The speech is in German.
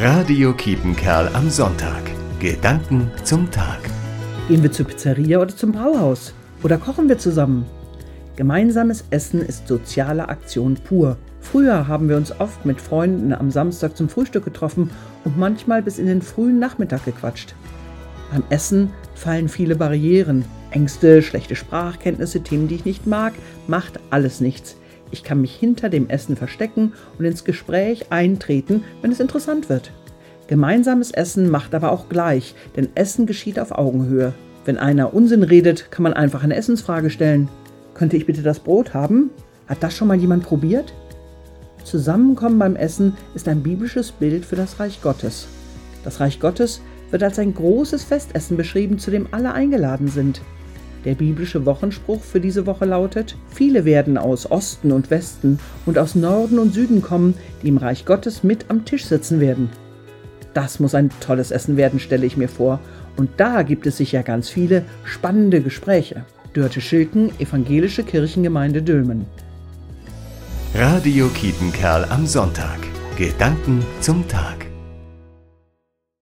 Radio Kiepenkerl am Sonntag. Gedanken zum Tag. Gehen wir zur Pizzeria oder zum Brauhaus? Oder kochen wir zusammen? Gemeinsames Essen ist soziale Aktion pur. Früher haben wir uns oft mit Freunden am Samstag zum Frühstück getroffen und manchmal bis in den frühen Nachmittag gequatscht. Beim Essen fallen viele Barrieren. Ängste, schlechte Sprachkenntnisse, Themen, die ich nicht mag, macht alles nichts. Ich kann mich hinter dem Essen verstecken und ins Gespräch eintreten, wenn es interessant wird. Gemeinsames Essen macht aber auch gleich, denn Essen geschieht auf Augenhöhe. Wenn einer Unsinn redet, kann man einfach eine Essensfrage stellen. Könnte ich bitte das Brot haben? Hat das schon mal jemand probiert? Zusammenkommen beim Essen ist ein biblisches Bild für das Reich Gottes. Das Reich Gottes wird als ein großes Festessen beschrieben, zu dem alle eingeladen sind. Der biblische Wochenspruch für diese Woche lautet, viele werden aus Osten und Westen und aus Norden und Süden kommen, die im Reich Gottes mit am Tisch sitzen werden. Das muss ein tolles Essen werden, stelle ich mir vor. Und da gibt es sicher ganz viele spannende Gespräche. Dörte Schilken, Evangelische Kirchengemeinde Dülmen. Radio Kiepenkerl am Sonntag. Gedanken zum Tag.